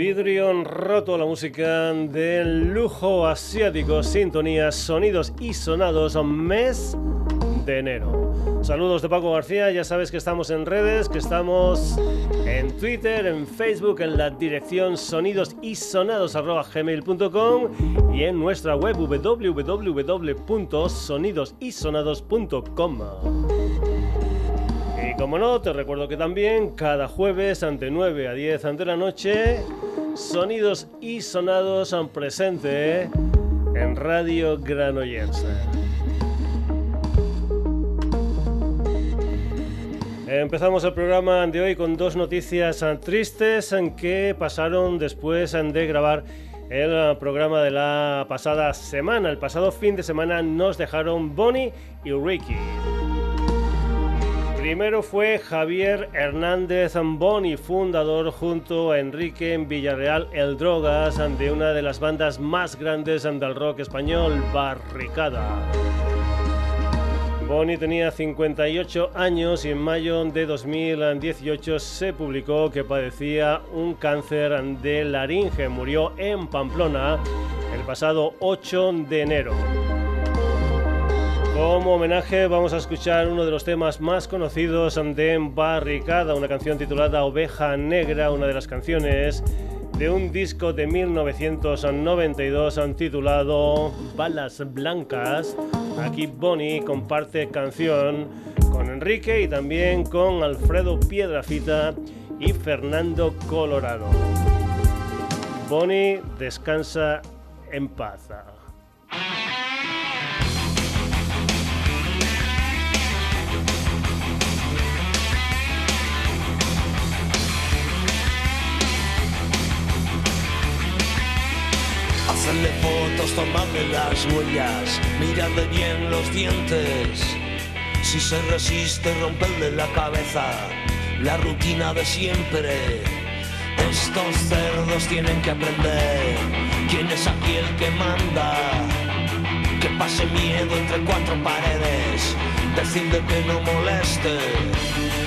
Vidrio roto, la música del lujo asiático, sintonías, sonidos y sonados, mes de enero. Saludos de Paco García, ya sabes que estamos en redes, que estamos en Twitter, en Facebook, en la dirección sonidosisonados.gmail.com y en nuestra web www.sonidosysonados.com. Y como no, te recuerdo que también cada jueves ante 9 a 10 ante la noche, Sonidos y Sonados son presente en Radio Granollers. Empezamos el programa de hoy con dos noticias tristes que pasaron después de grabar el programa de la pasada semana. El pasado fin de semana nos dejaron Bonnie y Ricky. Primero fue Javier Hernández Boni, fundador junto a Enrique Villarreal El Drogas de una de las bandas más grandes del rock español, Barricada. Bonnie tenía 58 años y en mayo de 2018 se publicó que padecía un cáncer de laringe. Murió en Pamplona el pasado 8 de enero. Como homenaje vamos a escuchar uno de los temas más conocidos de Barricada, una canción titulada Oveja Negra, una de las canciones de un disco de 1992 titulado Balas Blancas. Aquí Bonnie comparte canción con Enrique y también con Alfredo Piedrafita y Fernando Colorado. Bonnie descansa en paz. Hacerle fotos, tomarle las huellas, mirarle bien los dientes. Si se resiste, romperle la cabeza, la rutina de siempre. Estos cerdos tienen que aprender quién es aquí el que manda. Que pase miedo entre cuatro paredes, decirle que no moleste.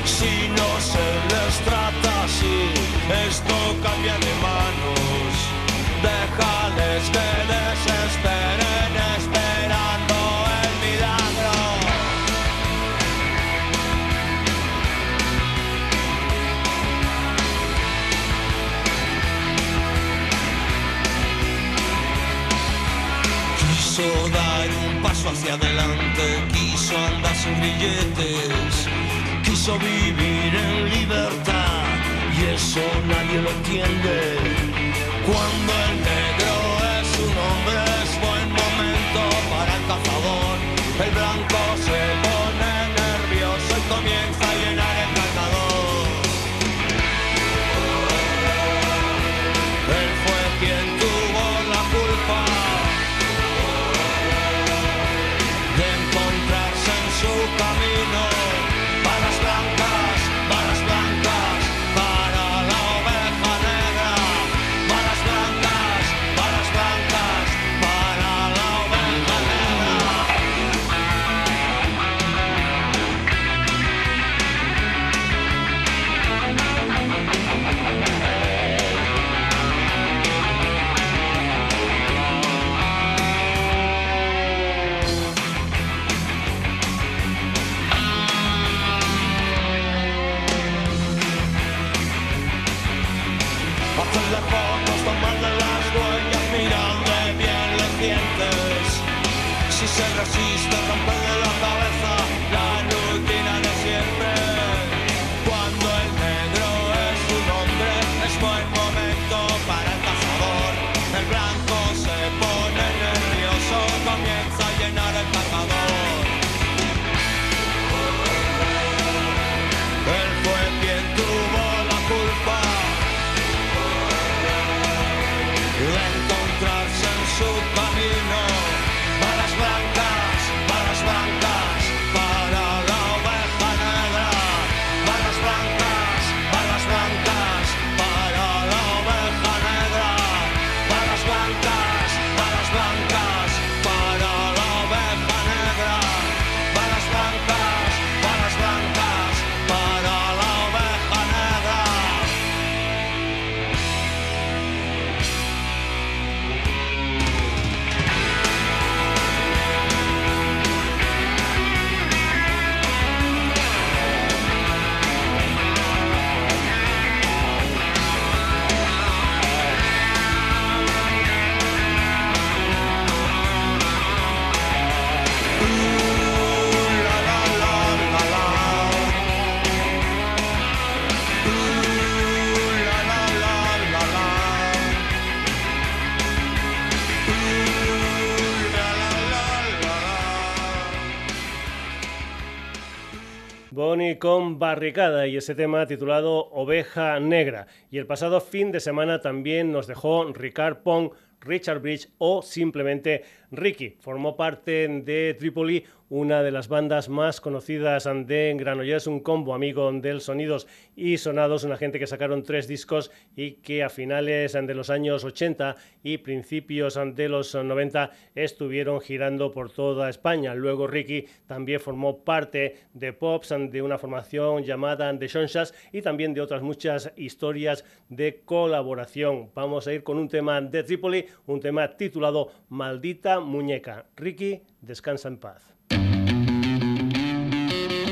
Si no se les trata así, esto cambia de manos. Quiso dar un paso hacia adelante, quiso andar sin grilletes, quiso vivir en libertad y eso nadie lo entiende. Cuando el negro es un hombre es buen momento para el cazador. El blanco se pone nervioso y comienza Barricada y ese tema titulado Oveja Negra. Y el pasado fin de semana también nos dejó Ricard Pong, Richard Bridge o simplemente Ricky. Formó parte de Tripoli una de las bandas más conocidas de Granollers, un combo amigo del Sonidos y Sonados, una gente que sacaron tres discos y que a finales de los años 80 y principios de los 90 estuvieron girando por toda España. Luego Ricky también formó parte de Pops, de una formación llamada The Shonshas y también de otras muchas historias de colaboración. Vamos a ir con un tema de Tripoli, un tema titulado Maldita Muñeca. Ricky, descansa en paz. Thank you.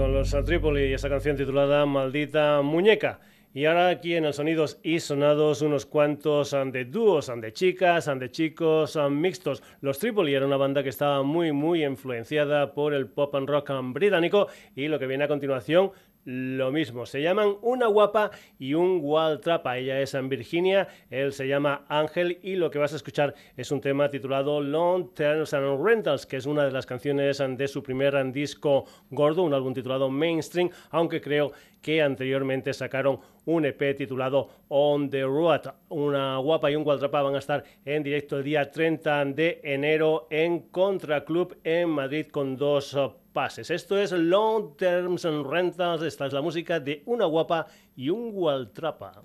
A Trípoli y esa canción titulada Maldita Muñeca. Y ahora aquí en el Sonidos y Sonados unos cuantos de dúos, de chicas, de chicos mixtos. Los Tripoli era una banda que estaba muy muy influenciada por el pop and rock británico y lo que viene a continuación lo mismo. Se llaman una guapa y un Trapa. Ella es en Virginia, él se llama Ángel y lo que vas a escuchar es un tema titulado Long Terms and Rentals, que es una de las canciones de su primer disco gordo, un álbum titulado Mainstream, aunque creo que anteriormente sacaron un EP titulado On the Road. Una guapa y un Trapa van a estar en directo el día 30 de enero en Contra Club en Madrid con dos esto es Long Terms and Rentals. Esta es la música de una guapa y un gualtrapa.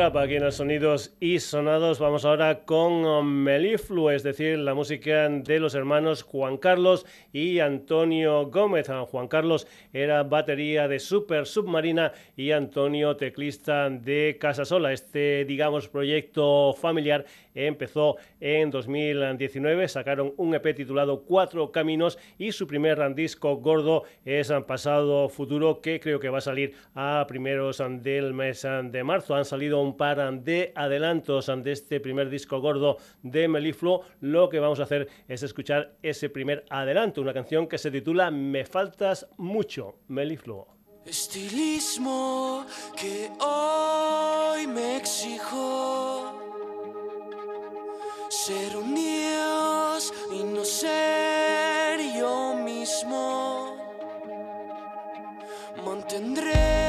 Trap aquí en los sonidos y sonados. Vamos ahora con Meliflu, es decir, la música de los hermanos Juan Carlos y Antonio Gómez. Ah, Juan Carlos era batería de Super Submarina y Antonio teclista de Casa Sola. Este, digamos, proyecto familiar empezó en 2019, sacaron un EP titulado Cuatro Caminos y su primer disco gordo es Pasado Futuro que creo que va a salir a primeros del mes de marzo. Han salido un par de adelantos de este primer disco gordo de Melifluo. Lo que vamos a hacer es escuchar ese primer adelanto, una canción que se titula Me faltas mucho, Melifluo. Estilismo que hoy me exijo ser un dios y no ser yo mismo. Mantendré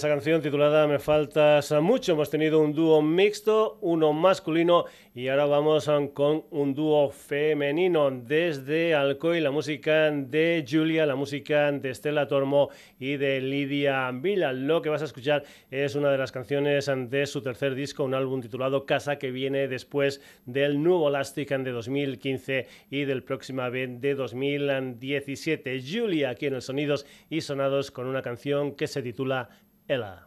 esa canción titulada Me faltas mucho. Hemos tenido un dúo mixto, uno masculino y ahora vamos con un dúo femenino desde Alcoy, la música de Julia, la música de Estela Tormo y de Lidia Vila. Lo que vas a escuchar es una de las canciones de su tercer disco, un álbum titulado Casa que viene después del nuevo Elastic de 2015 y del próximo vez de 2017. Julia aquí en el Sonidos y Sonados con una canción que se titula Ella.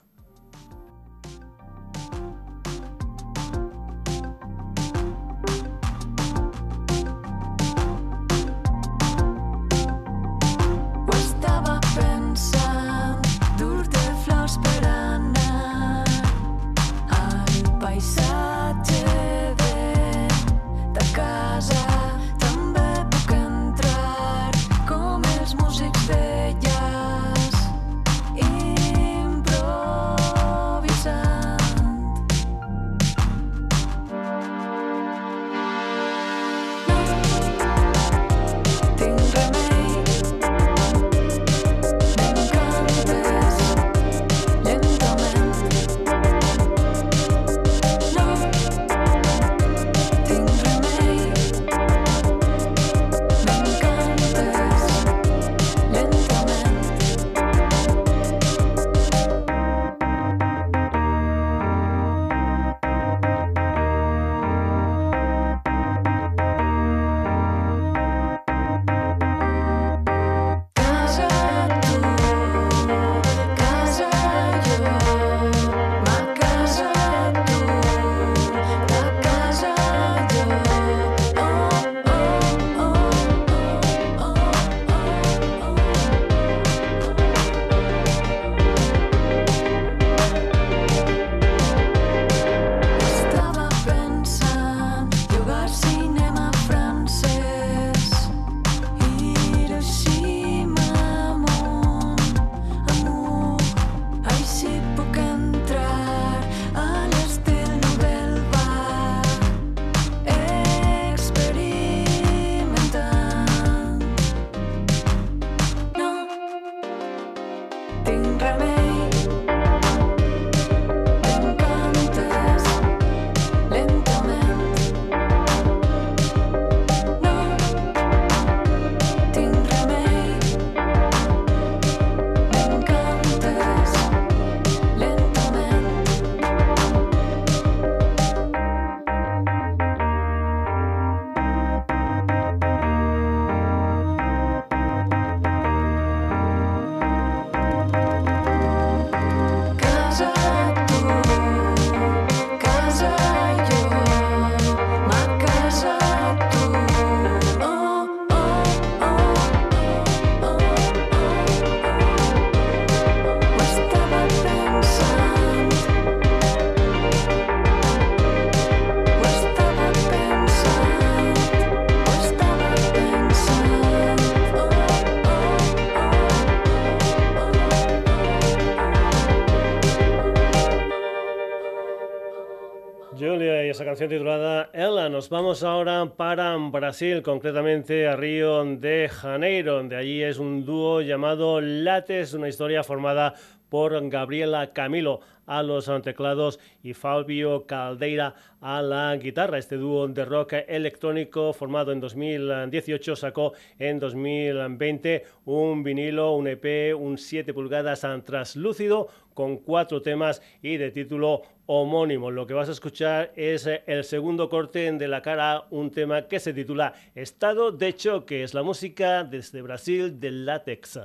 Titulada Ella. Nos vamos ahora para Brasil, concretamente a Río de Janeiro. De allí es un dúo llamado Lates, una historia formada por Gabriela Camilo a los teclados y Fabio Caldeira a la guitarra. Este dúo de rock electrónico formado en 2018 sacó en 2020 un vinilo, un EP, un 7 pulgadas translúcido con cuatro temas y de título homónimo. Lo que vas a escuchar es el segundo corte de la cara, un tema que se titula Estado de choque. Es la música desde Brasil de Látex.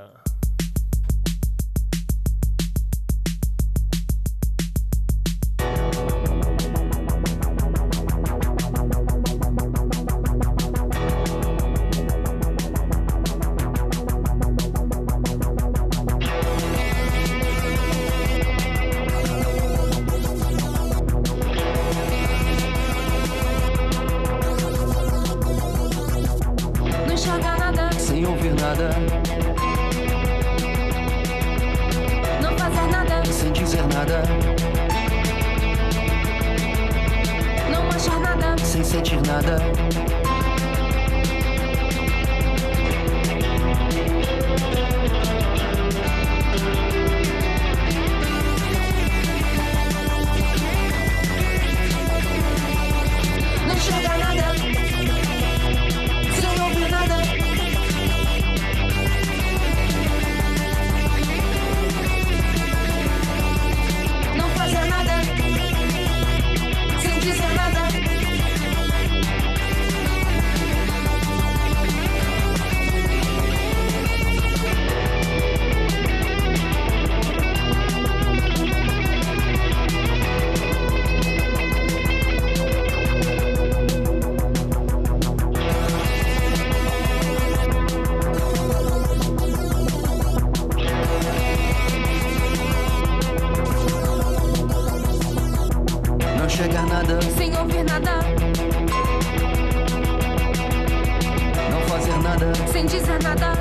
Nada. Sem dizer nada.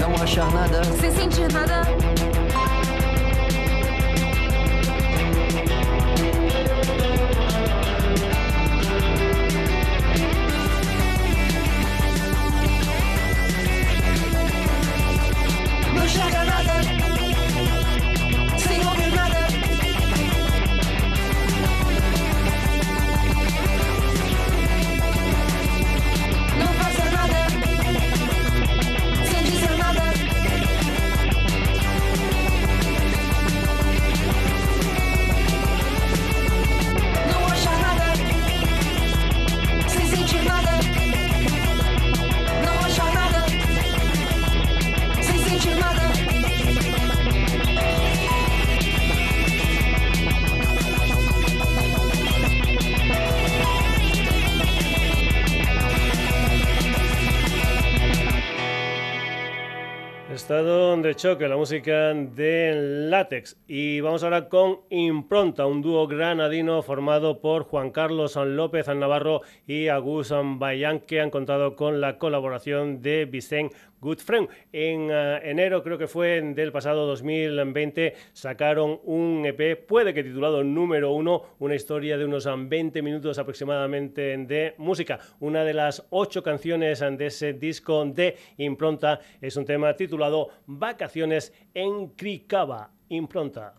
Não achar nada. Sem sentir nada. Estado de choque, la música de Látex. Y vamos ahora con Impronta, un dúo granadino formado por Juan Carlos López Navarro y Agus Bayán, que han contado con la colaboración de Vicente Good Friend. En eh, enero, creo que fue del pasado 2020, sacaron un EP, puede que titulado número uno, una historia de unos 20 minutos aproximadamente de música. Una de las ocho canciones de ese disco de impronta es un tema titulado Vacaciones en Cricaba. Impronta.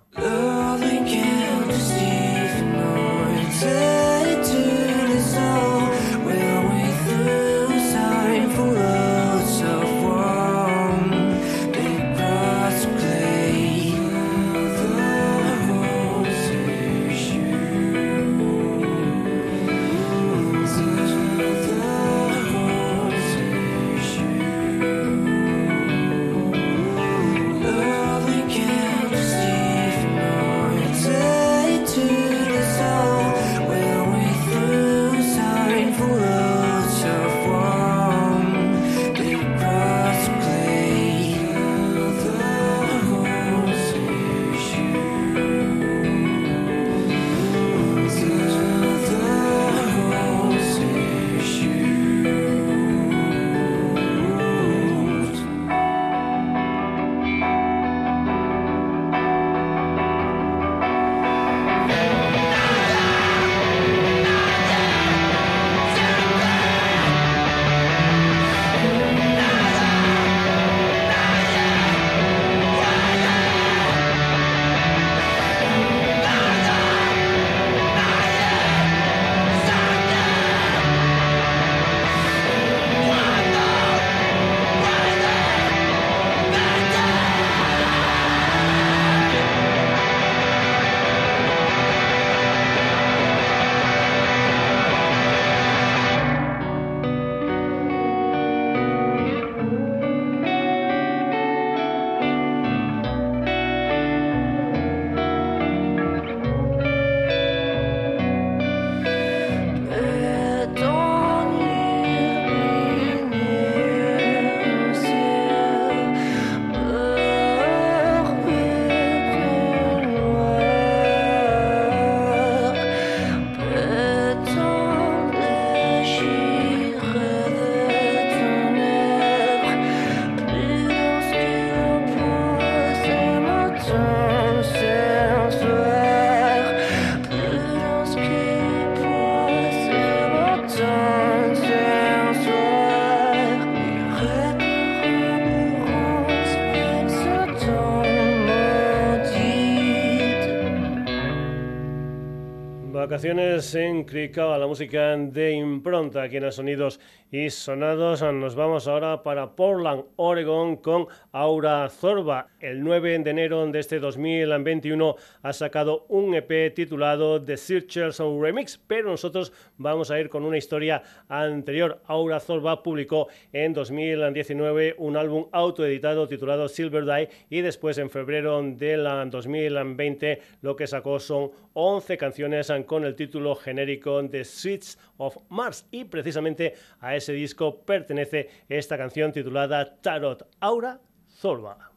En Cricaba, la música de impronta aquí en Sonidos y Sonados. Nos vamos ahora para Portland, Oregon, con Aura Zorba. El 9 de enero de este 2021 ha sacado un EP titulado The Searchers Remix, pero nosotros vamos a ir con una historia anterior. Aura Zorba publicó en 2019 un álbum autoeditado titulado Silver Die y después en febrero del 2020 lo que sacó son 11 canciones con el título genérico The Switch of Mars y precisamente a ese disco pertenece esta canción titulada Tarot Aura Zorba.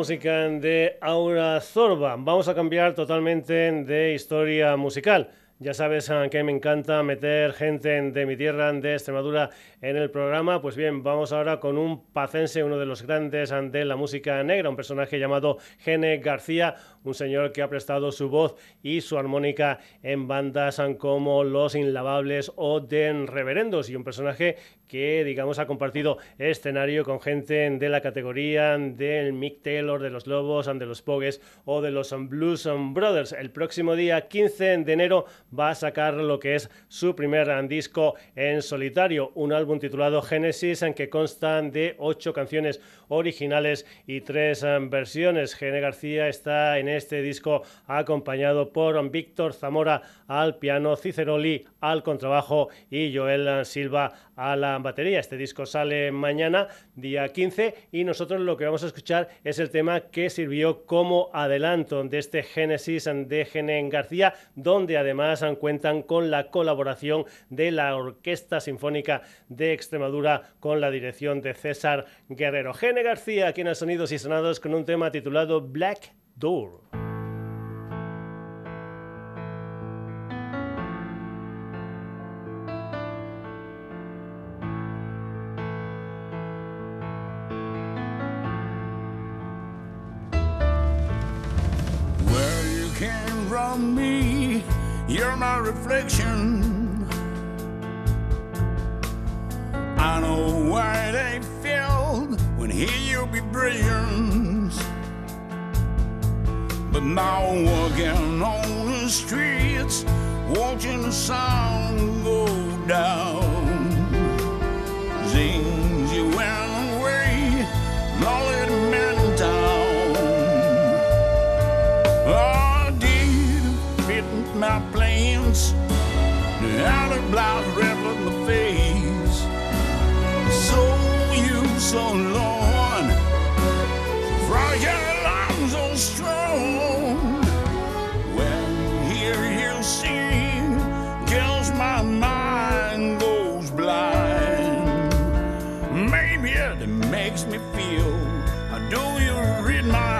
Música de Aura Zorba. Vamos a cambiar totalmente de historia musical. Ya sabes que me encanta meter gente de mi tierra, de Extremadura, en el programa. Pues bien, vamos ahora con un pacense, uno de los grandes de la música negra, un personaje llamado Gene García, un señor que ha prestado su voz y su armónica en bandas como Los Inlavables o Den Reverendos, y un personaje que, digamos, ha compartido escenario con gente de la categoría del Mick Taylor, de los Lobos, de los Pogues o de los Blues Brothers. El próximo día 15 de enero va a sacar lo que es su primer disco en solitario, un álbum titulado Genesis, en que constan de ocho canciones originales y tres eh, versiones. Gene García está en este disco acompañado por Víctor Zamora al piano, Ciceroli al contrabajo y Joel Silva a la batería. Este disco sale mañana, día 15, y nosotros lo que vamos a escuchar es el tema que sirvió como adelanto de este Génesis de Gene García, donde además cuentan con la colaboración de la Orquesta Sinfónica de Extremadura con la dirección de César Guerrero. Gene García, aquí en Sonidos y Sonados, con un tema titulado Black Door. Me, you're my reflection. I know why they felt when here you'll be brilliant. But now I'm walking on the streets, watching the sun go down. Zings, you went away, lonely man down. Oh, did fit my plans. The outer blouse red in the face. So you so long. My mind goes blind. Maybe it makes me feel. Do you read my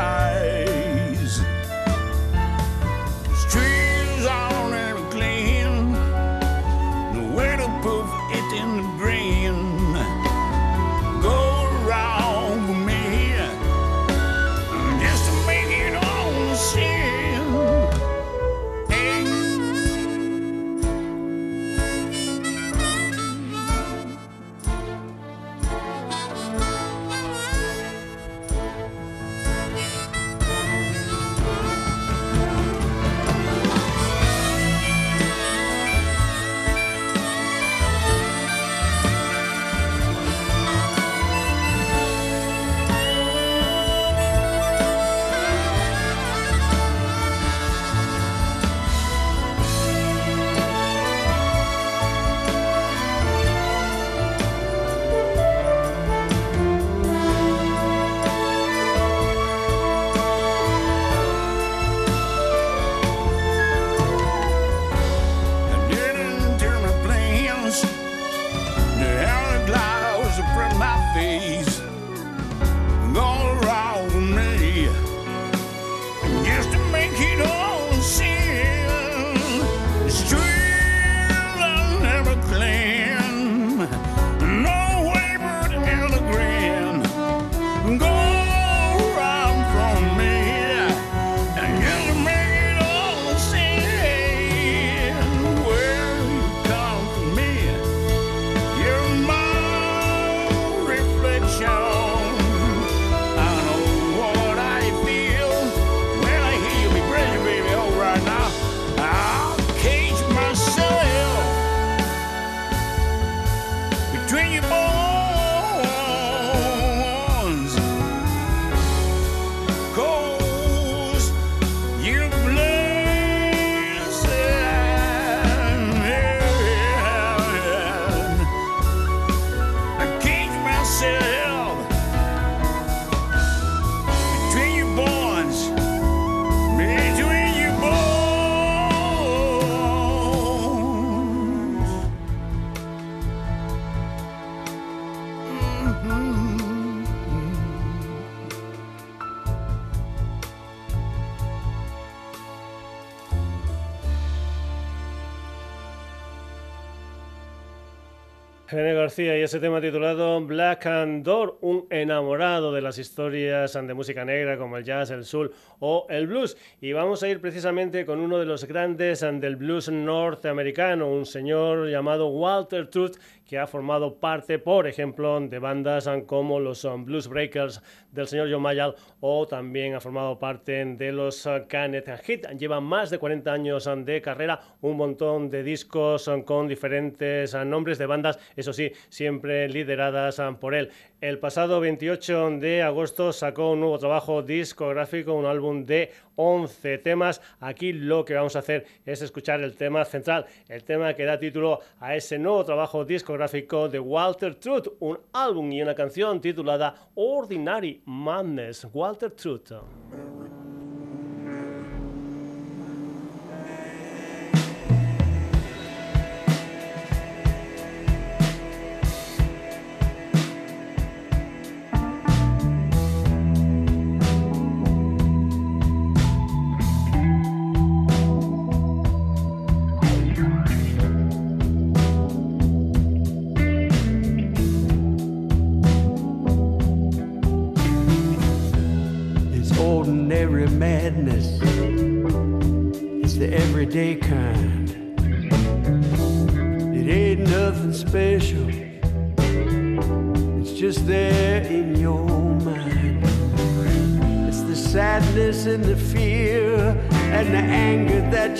Y ese tema titulado Black and Door, un enamorado de las historias de música negra como el jazz, el soul o el blues. Y vamos a ir precisamente con uno de los grandes del blues norteamericano, un señor llamado Walter Truth, que ha formado parte, por ejemplo, de bandas como los Blues Breakers del señor John Mayall o también ha formado parte de los Canet Hit. Lleva más de 40 años de carrera, un montón de discos con diferentes nombres de bandas eso sí, siempre lideradas por él. El pasado 28 de agosto sacó un nuevo trabajo discográfico, un álbum de 11 temas. Aquí lo que vamos a hacer es escuchar el tema central, el tema que da título a ese nuevo trabajo discográfico de Walter Truth, un álbum y una canción titulada Ordinary Madness. Walter Truth.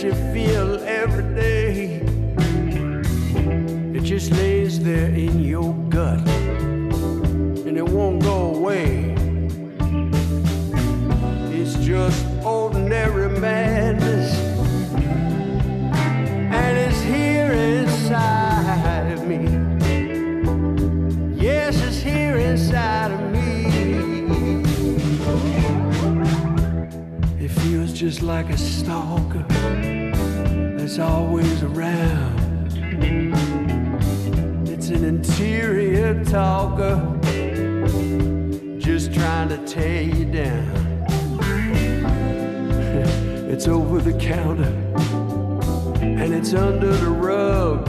You feel every day. It just lays there in your gut and it won't go away. It's just ordinary madness just like a stalker that's always around. It's an interior talker just trying to tear you down. it's over the counter and it's under the rug.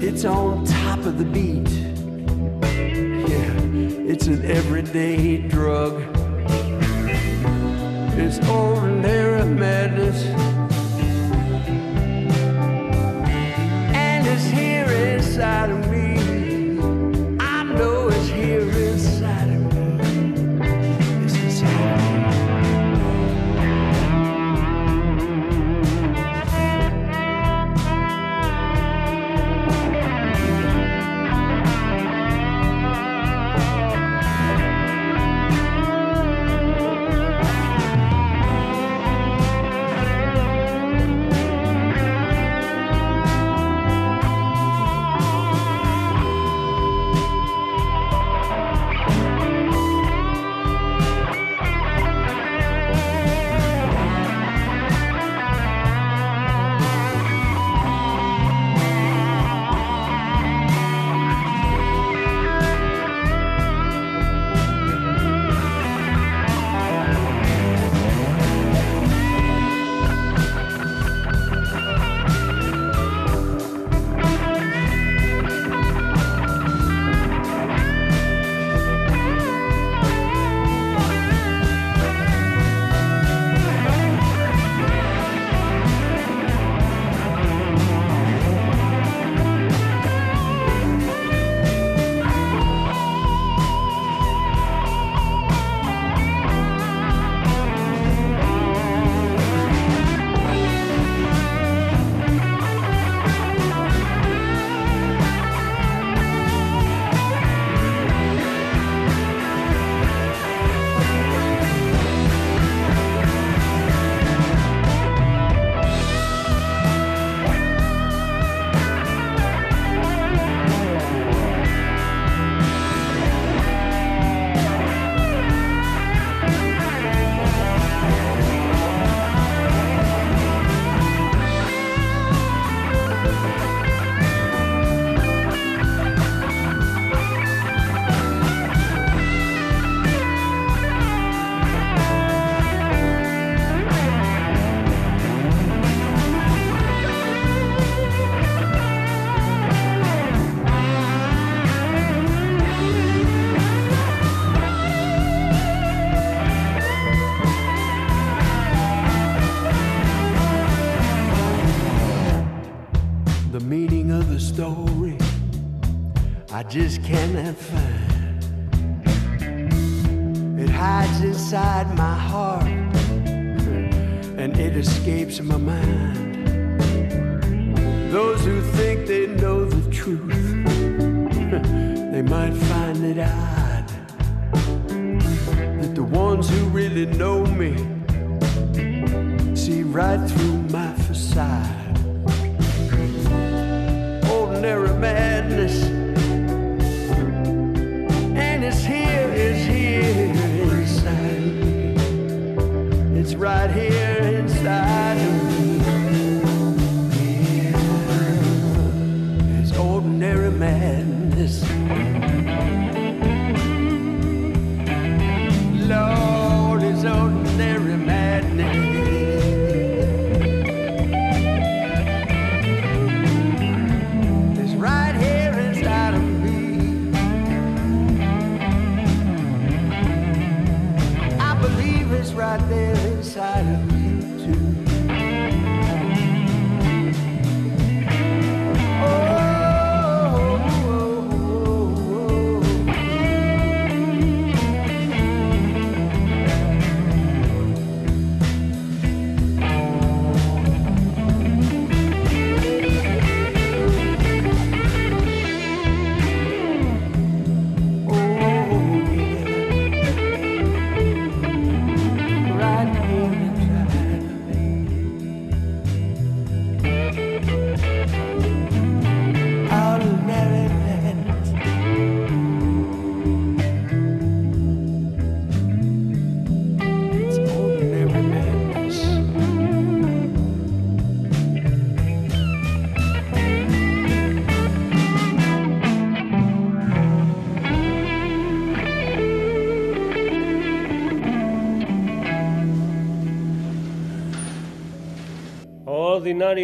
It's on top of the beat. Yeah, it's an everyday drug. It's ordinary madness. And it's here inside of me.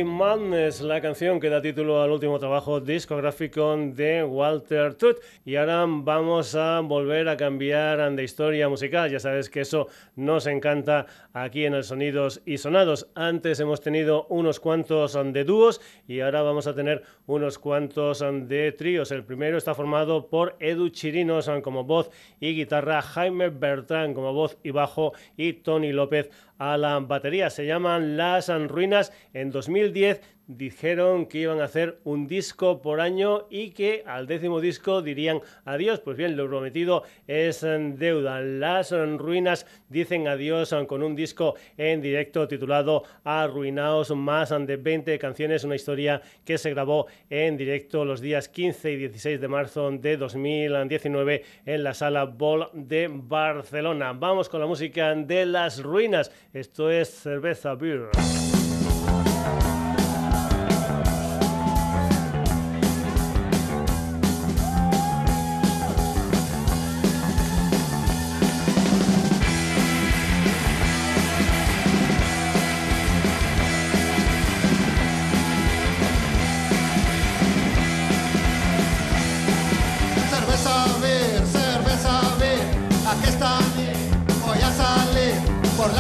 Ordinary Madness, la canción que da título al último trabajo discográfico de Walter Tooth. Y ahora vamos a volver a cambiar de historia musical. Ya sabes que eso nos encanta aquí en el Sonidos y Sonados. Antes hemos tenido unos cuantos de dúos y ahora vamos a tener unos cuantos de tríos. El primero está formado por Edu Chirinos como voz y guitarra, Jaime Bertrán como voz y bajo y Tony López a la batería. Se llaman Las Ruinas. En 2010 dijeron que iban a hacer un disco por año y que al décimo disco dirían adiós. Pues bien, lo prometido es en deuda. Las Ruinas dicen adiós con un disco en directo titulado Arruinaos, más de 20 canciones, una historia que se grabó en directo los días 15 y 16 de marzo de 2019 en la sala Ball de Barcelona. Vamos con la música de Las Ruinas. Esto es Cerveza Beer.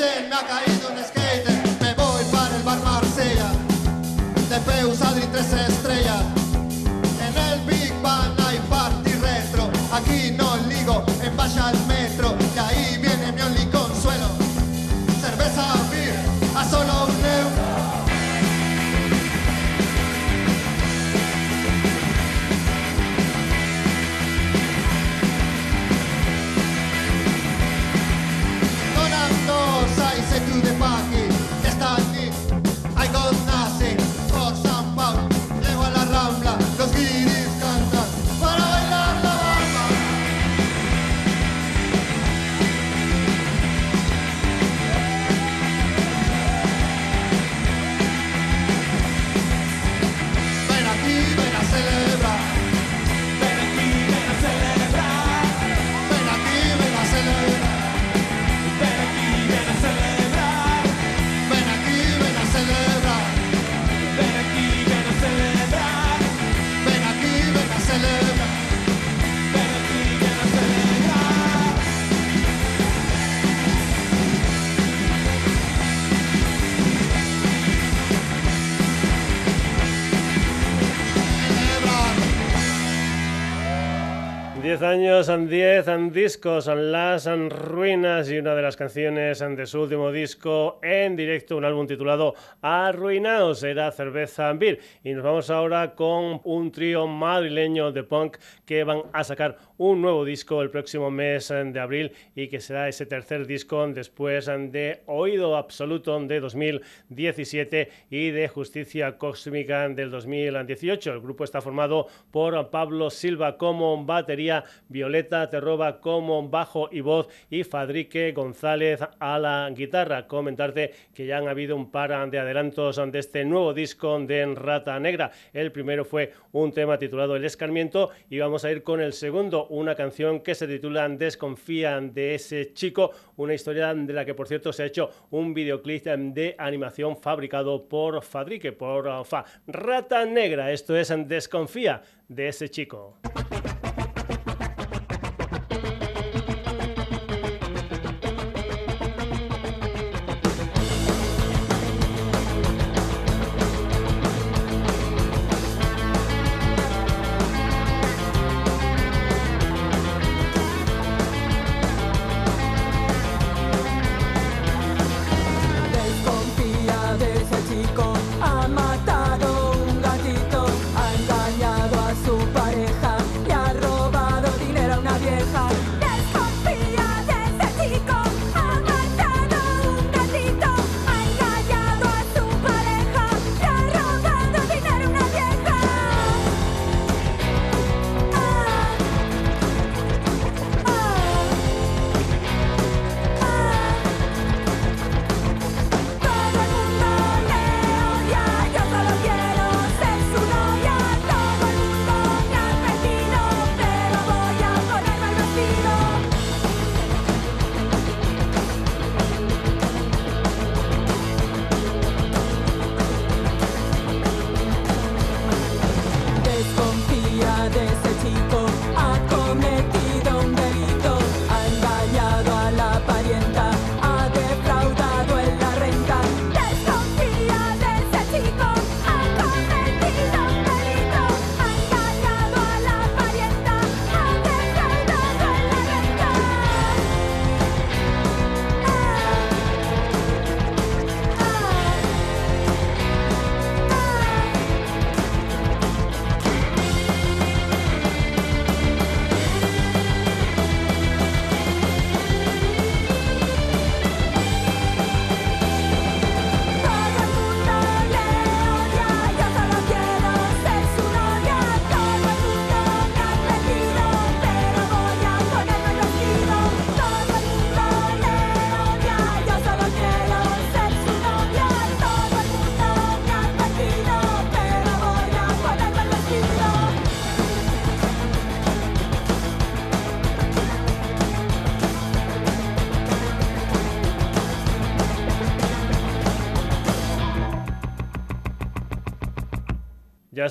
Oye, me ha caído un skater. Me voy para el bar Marsella. De Peus Adri tres estrellas. En el Big Bang hay party retro. Aquí no 10 años, 10 discos, las ruinas y una de las canciones de su último disco en directo, un álbum titulado Arruinaos, era Cerveza Beer. Y nos vamos ahora con un trío madrileño de punk que van a sacar un nuevo disco el próximo mes de abril y que será ese tercer disco después de Oído Absoluto de 2017 y de Justicia Cósmica del 2018. El grupo está formado por Pablo Silva como batería, Violeta Terroba como bajo y voz y Fadrique González a la guitarra. Comentarte que ya han habido un par de adelantos de este nuevo disco de Rata Negra. El primero fue un tema titulado El Escarmiento y vamos a ir con el segundo, una canción que se titula Desconfían de ese chico, una historia de la que por cierto se ha hecho un videoclip de animación fabricado por Fadrique, por Fa. Rata Negra, esto es Desconfía de ese chico.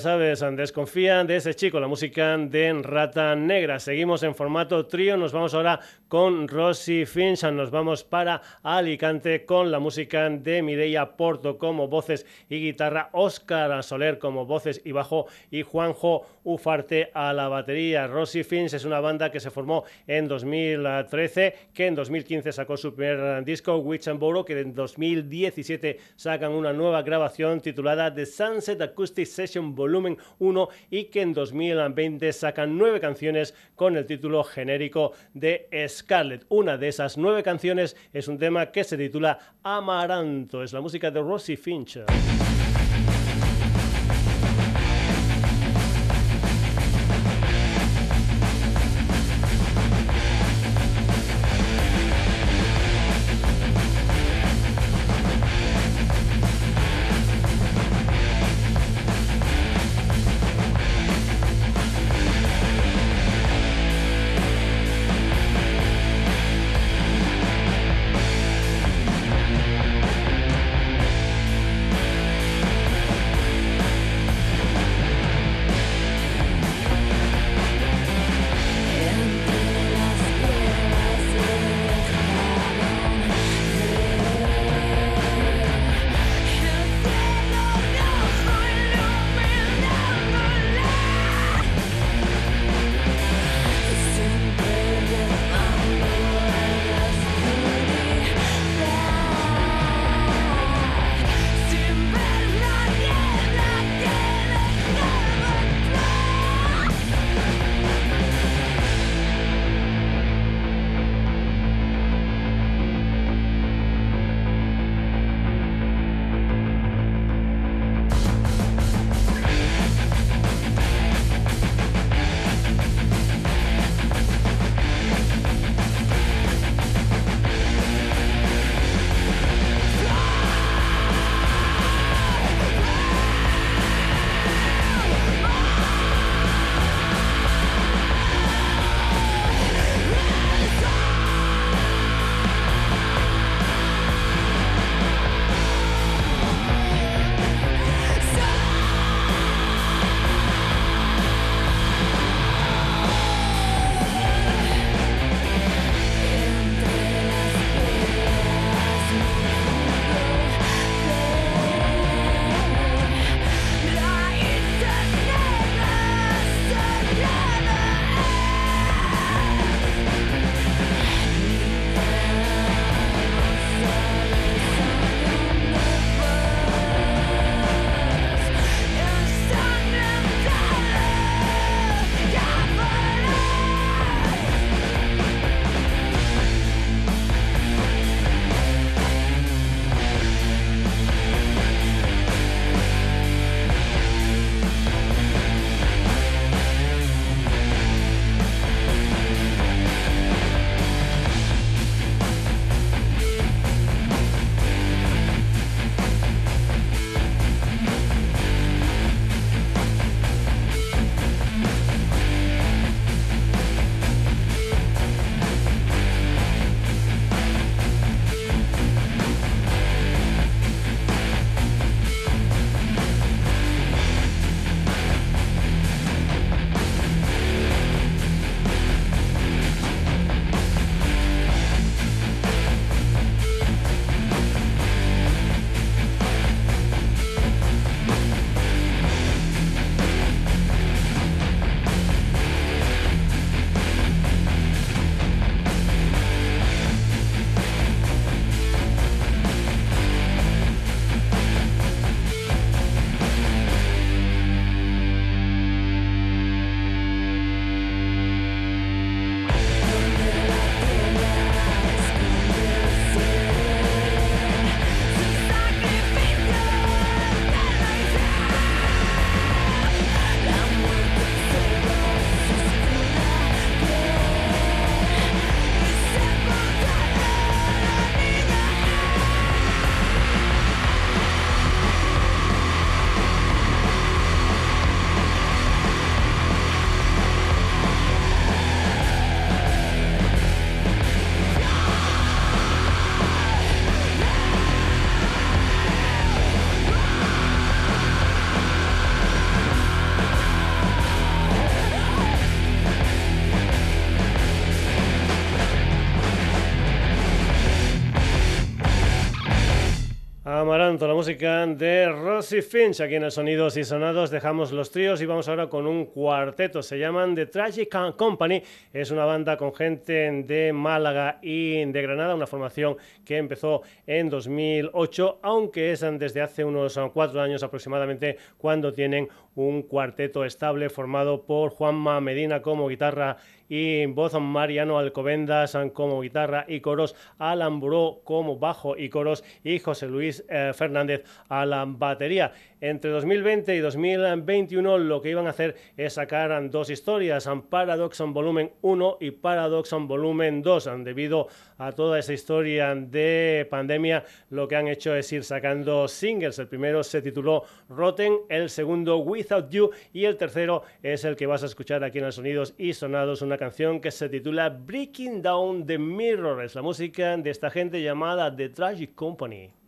Sabes, desconfían de ese chico, la música de Rata Negra. Seguimos en formato trío, nos vamos ahora con Rosy Finch, nos vamos para Alicante con la música de Mireia Porto como voces y guitarra, Óscar Soler como voces y bajo y Juanjo Ufarte a la batería. Rosy Finch es una banda que se formó en 2013, que en 2015 sacó su primer disco, Witch and que en 2017 sacan una nueva grabación titulada The Sunset Acoustic Session volumen 1 y que en 2020 sacan nueve canciones con el título genérico de Scarlet. Una de esas nueve canciones es un tema que se titula Amaranto, es la música de Rosie Fincher. Tanto la música de Rosy Finch aquí en el Sonidos y Sonados. Dejamos los tríos y vamos ahora con un cuarteto. Se llaman The Tragic Company. Es una banda con gente de Málaga y de Granada, una formación que empezó en 2008, aunque es desde hace unos cuatro años aproximadamente cuando tienen un cuarteto estable formado por Juanma Medina como guitarra y voz Mariano Alcobendas como guitarra y coros, Alan Buró como bajo y coros y José Luis eh, Fernández a la batería. Entre 2020 y 2021 lo que iban a hacer es sacar dos historias, Paradox Volumen 1 y Paradox Volumen 2. Debido a toda esa historia de pandemia, lo que han hecho es ir sacando singles. El primero se tituló Rotten, el segundo Without You y el tercero es el que vas a escuchar aquí en los Sonidos y Sonados, una canción que se titula Breaking Down the Mirror. Es la música de esta gente llamada The Tragic Company.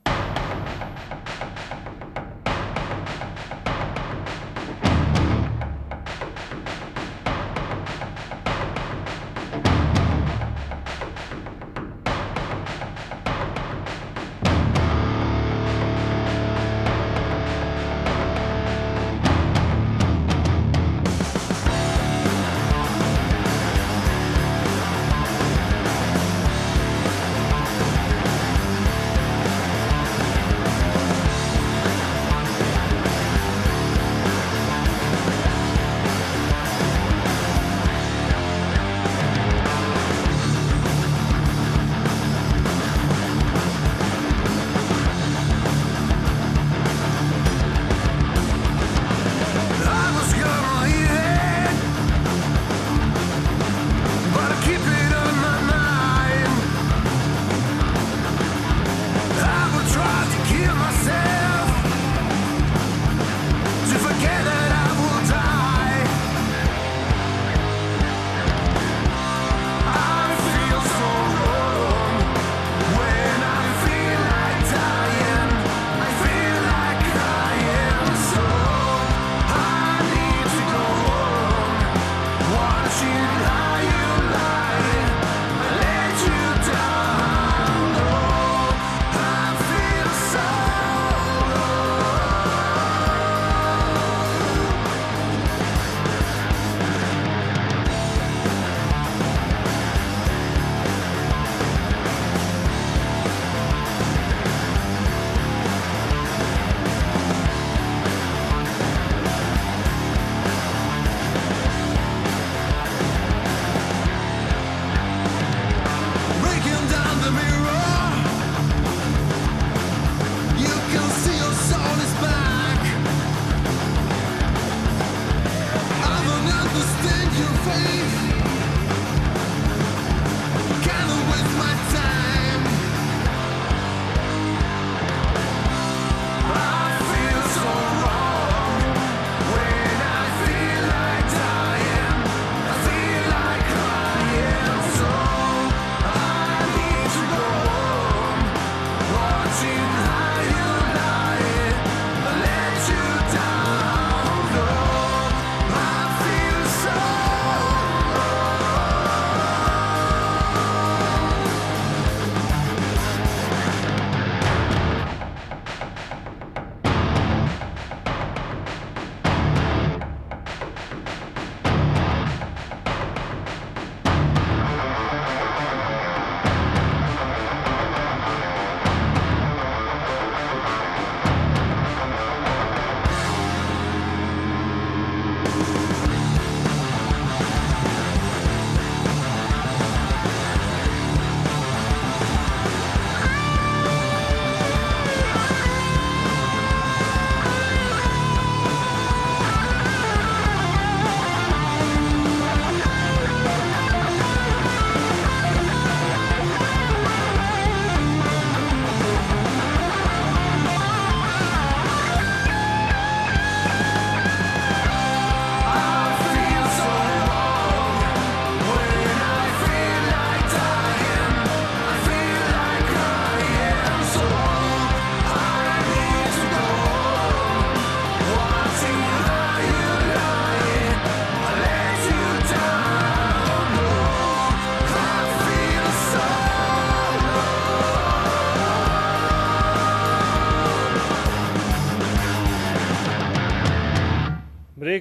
in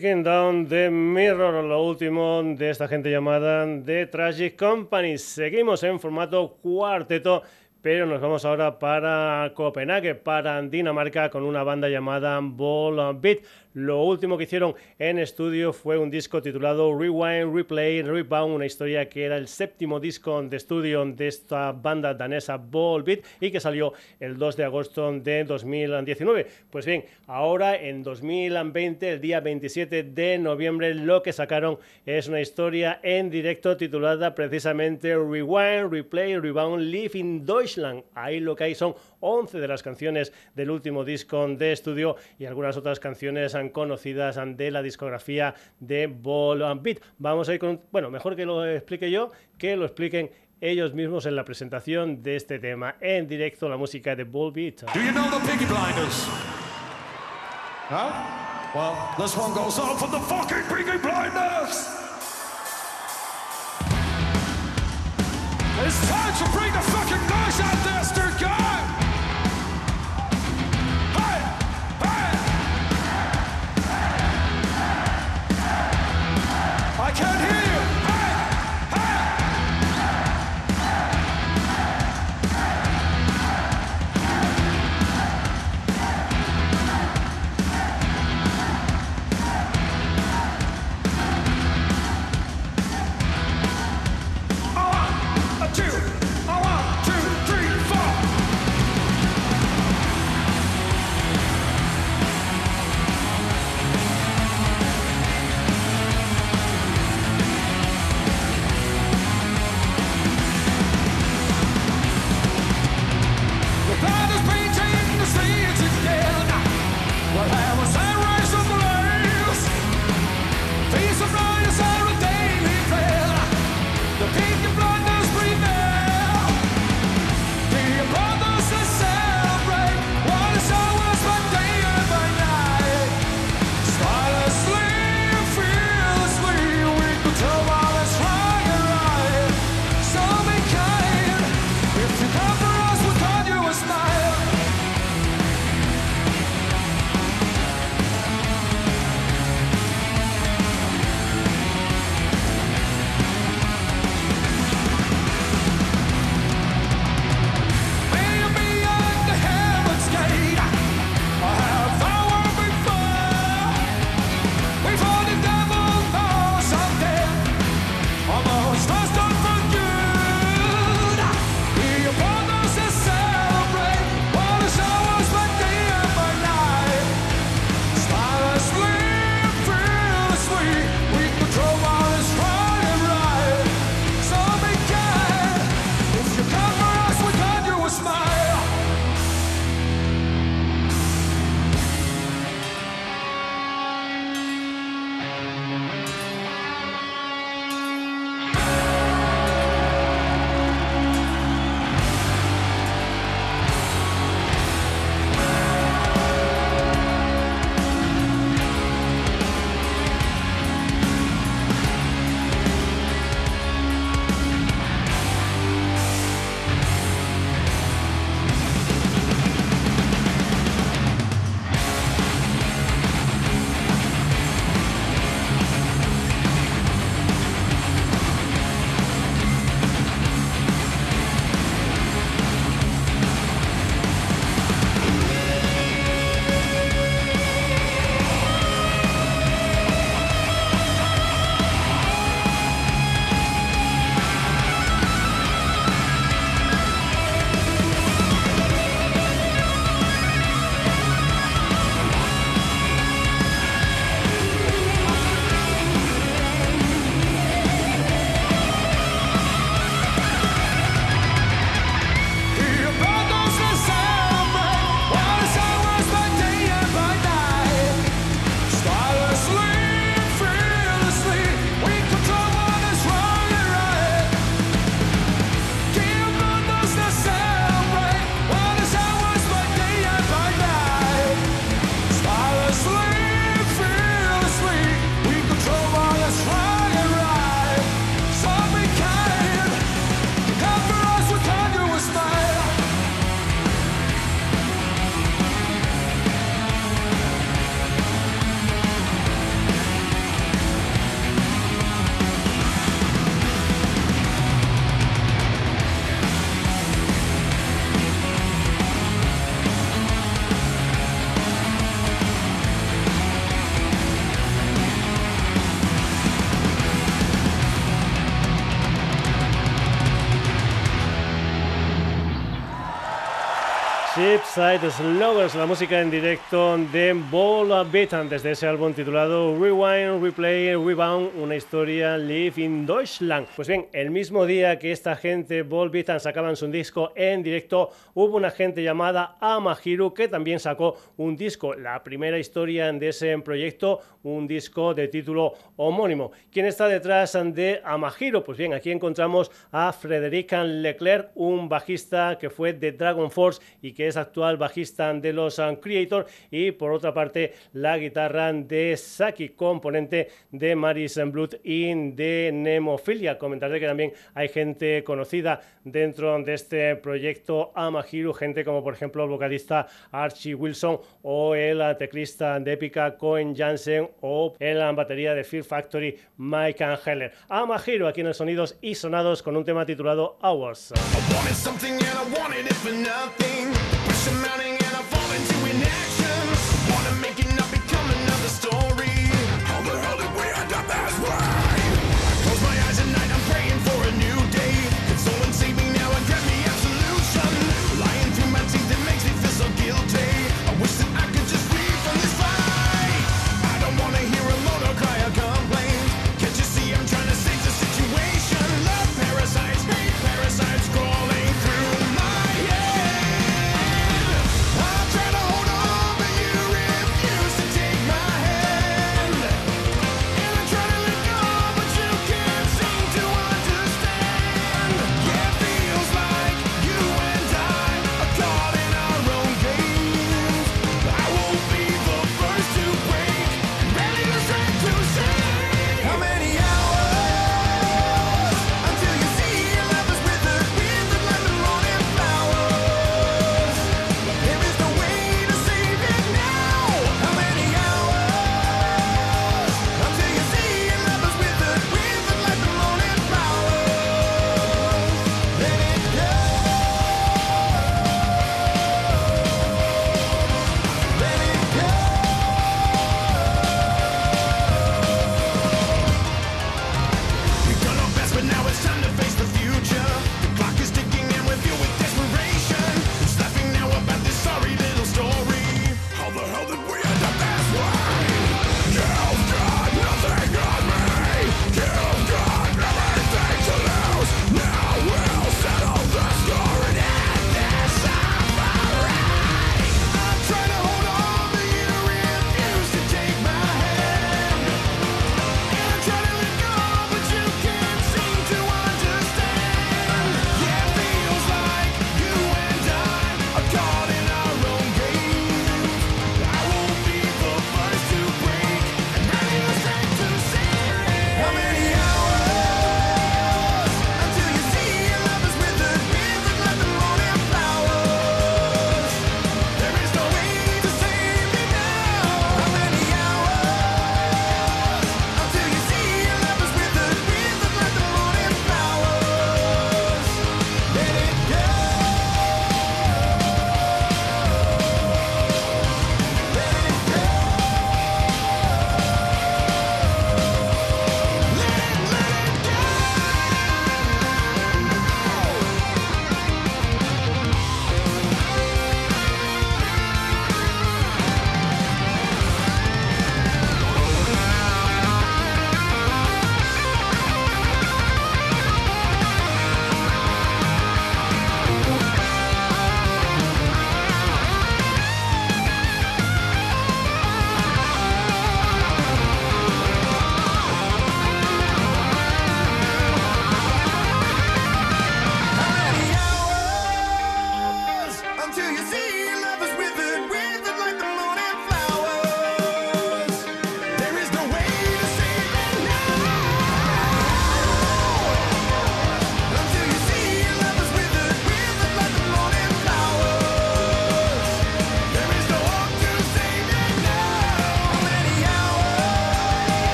Breaking Down the Mirror, lo último de esta gente llamada The Tragic Company. Seguimos en formato cuarteto pero nos vamos ahora para Copenhague, para Dinamarca, con una banda llamada Ball Beat. Lo último que hicieron en estudio fue un disco titulado Rewind, Replay, Rebound, una historia que era el séptimo disco de estudio de esta banda danesa Beat y que salió el 2 de agosto de 2019. Pues bien, ahora en 2020, el día 27 de noviembre, lo que sacaron es una historia en directo titulada precisamente Rewind, Replay, Rebound, Live in Deutschland. Ahí lo que hay son 11 de las canciones del último disco de estudio y algunas otras canciones conocidas de la discografía de Ball and Beat. Vamos a ir con, bueno, mejor que lo explique yo, que lo expliquen ellos mismos en la presentación de este tema en directo la música de Ball Beat. Do you know the Piggy Blinders? Huh? Well, this one goes on for the fucking Piggy Blinders. Shipside Slowers, la música en directo de Ball Beaten desde ese álbum titulado Rewind, Replay, Rebound, una historia live in Deutschland. Pues bien, el mismo día que esta gente Ball Beaten sacaban su disco en directo, hubo una gente llamada Amahiru que también sacó un disco, la primera historia de ese proyecto, un disco de título homónimo. ¿Quién está detrás de Amahiru? Pues bien, aquí encontramos a Frederic Leclerc, un bajista que fue de Dragon Force y que es actual bajista de los um, Creator, y por otra parte la guitarra de Saki, componente de Maris Blood y de Nemofilia. Comentaré que también hay gente conocida dentro de este proyecto Amahiru, gente como por ejemplo el vocalista Archie Wilson o el teclista de Epica Cohen Jansen o el batería de Fear Factory Mike Heller. Amahiru aquí en el Sonidos y Sonados con un tema titulado Hours. mounting and I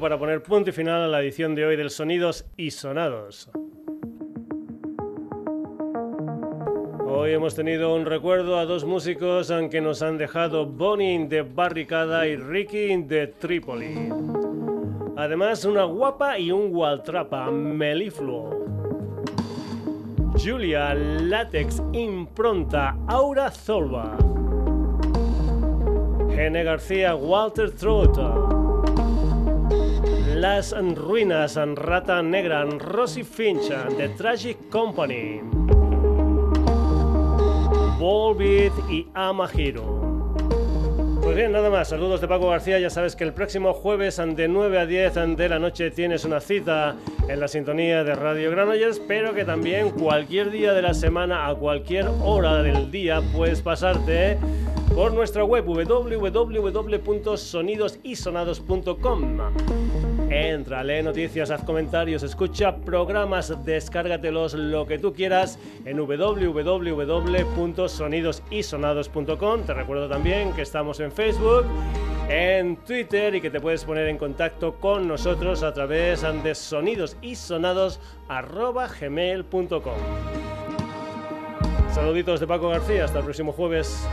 para poner punto y final a la edición de hoy del Sonidos y Sonados. Hoy hemos tenido un recuerdo a dos músicos que nos han dejado Bonnie de Barricada y Ricky de Trípoli. Además, una guapa y un Waltrapa, Melifluo. Julia, Látex, Impronta, Aura Zolva. Gene García, Walter Trota. Las Ruinas, Rata Negra, Rosy Finch, The Tragic Company. Volbeat y Amahiro. Pues bien, nada más. Saludos de Paco García. Ya sabes que el próximo jueves de 9 a 10 de la noche tienes una cita en la sintonía de Radio Granollers, pero que también cualquier día de la semana, a cualquier hora del día, puedes pasarte por nuestra web www.sonidosisonados.com. Entra, lee noticias, haz comentarios, escucha programas, descárgatelos lo que tú quieras en www.sonidosisonados.com. Te recuerdo también que estamos en Facebook, en Twitter y que te puedes poner en contacto con nosotros a través de sonidosisonados.gmail.com. Saluditos de Paco García, hasta el próximo jueves.